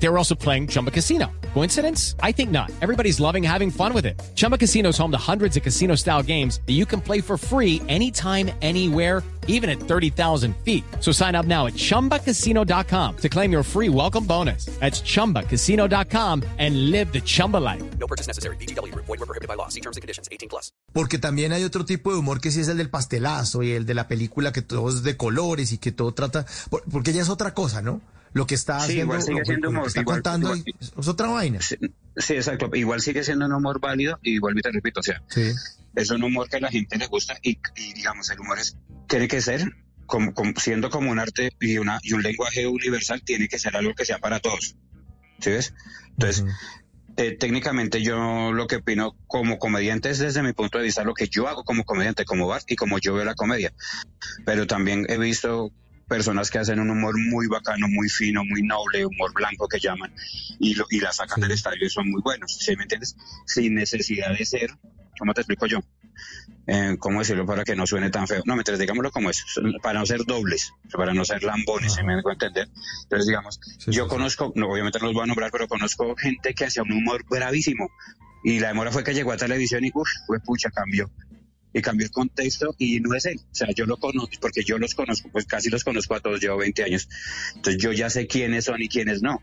They were also playing Chumba Casino. Coincidence? I think not. Everybody's loving having fun with it. Chumba Casino is home to hundreds of casino style games that you can play for free anytime, anywhere, even at 30,000 feet. So sign up now at chumbacasino.com to claim your free welcome bonus. That's chumbacasino.com and live the Chumba life. No purchase necessary. BGW. Void were prohibited by law. See terms and conditions. 18 plus. Porque también hay otro tipo de humor que sí es el del pastelazo y el de la película que todo es de colores y que todo trata, porque ya es otra cosa, ¿no? Lo que está Sí, haciendo, igual sigue lo, siendo lo que humor, está igual- contando igual- es otra vaina. Sí, sí, exacto. Igual sigue siendo un humor válido y vuelvo y te repito, o sea, Sí. es un humor que a la gente le gusta y, y, digamos, el humor es, tiene que ser, como, como- siendo como un arte y, una, y un lenguaje universal, tiene que ser algo que sea para todos. ¿Sí ves? Entonces, Ujú. eh, técnicamente yo lo que opino como comediante es desde mi punto de vista lo que yo hago como comediante, como bar y como yo veo la comedia. Pero también he visto personas que hacen un humor muy bacano, muy fino, muy noble, humor blanco que llaman, y, lo, y la sacan Sí. del estadio y son muy buenos, ¿sí me entiendes? Sin necesidad de ser, ¿cómo te explico yo? Eh, ¿Cómo decirlo para que no suene tan feo? No, mientras digámoslo como es, para no ser dobles, para no ser lambones, ¿sí me dejo entender? Entonces, digamos, Sí, yo conozco, no, obviamente no los voy a nombrar, pero conozco gente que hacía un humor bravísimo, y la demora fue que llegó a televisión y, uff, fue pucha, cambió y cambió el contexto y no es él. O sea, yo lo conozco, porque yo los conozco, pues casi los conozco a todos, llevo 20 años. Entonces yo ya sé quiénes son y quiénes no.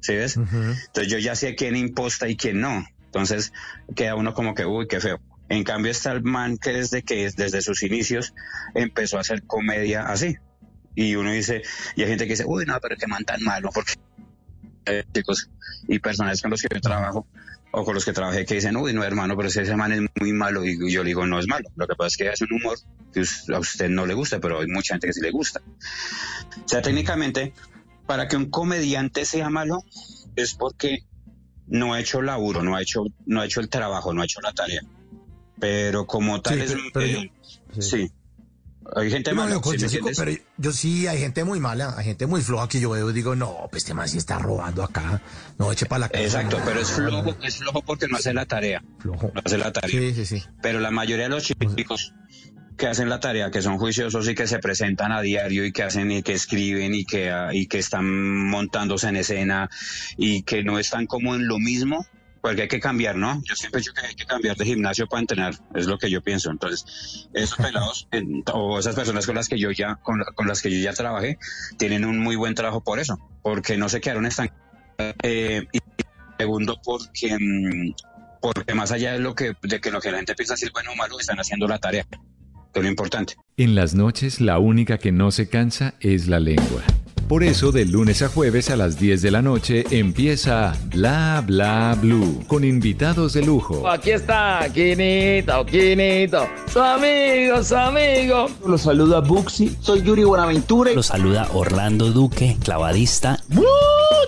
¿Sí ves? Ujú. Entonces yo ya sé quién imposta y quién no. Entonces queda uno como que, uy, qué feo. En cambio está el man que desde que desde sus inicios empezó a hacer comedia así. Y uno dice, y hay gente que dice, uy, no, pero qué man tan malo, porque eh, chicos y personas con los que yo trabajo o con los que trabajé que dicen, uy, no, hermano, pero ese man es muy malo. Y yo le digo, no es malo. Lo que pasa es que es un humor que a usted no le gusta, pero hay mucha gente que sí le gusta. O sea, técnicamente, para que un comediante sea malo, es porque no ha hecho laburo, no ha hecho, no ha hecho el trabajo, no ha hecho la tarea. Pero como tal Sí, es... pero- pero eh, sí. Hay gente Yo, mala, pero yo sí, hay gente muy mala, hay gente muy floja que yo veo y digo, no, pues este man sí está robando acá, no eche para la casa. Exacto, pero es flojo, es flojo porque no hace la tarea. flojo. No hace la tarea. Sí, sí, sí. Pero la mayoría de los chicos que hacen la tarea, que son juiciosos y que se presentan a diario y que hacen y que escriben y que, y que están montándose en escena y que no están como en lo mismo, porque hay que cambiar, ¿no? Yo siempre he dicho que hay que cambiar de gimnasio para entrenar, es lo que yo pienso. Entonces, esos pelados en- o esas personas con las que yo ya, con, con las que yo ya trabajé, tienen un muy buen trabajo por eso, porque no se quedaron estancados. Eh, y segundo, porque, mm, porque más allá de lo que, de que lo que la gente piensa si es bueno o malo, están haciendo la tarea, que es lo importante. En las noches la única que no se cansa es la lengua. Por eso de lunes a jueves a las 10 de la noche empieza Bla Bla Blue con invitados de lujo. Aquí está, Quinito, Quinito, su amigo, su amigo. Los saluda Buxi, soy Yuri Buenaventura. Los saluda Orlando Duque, clavadista.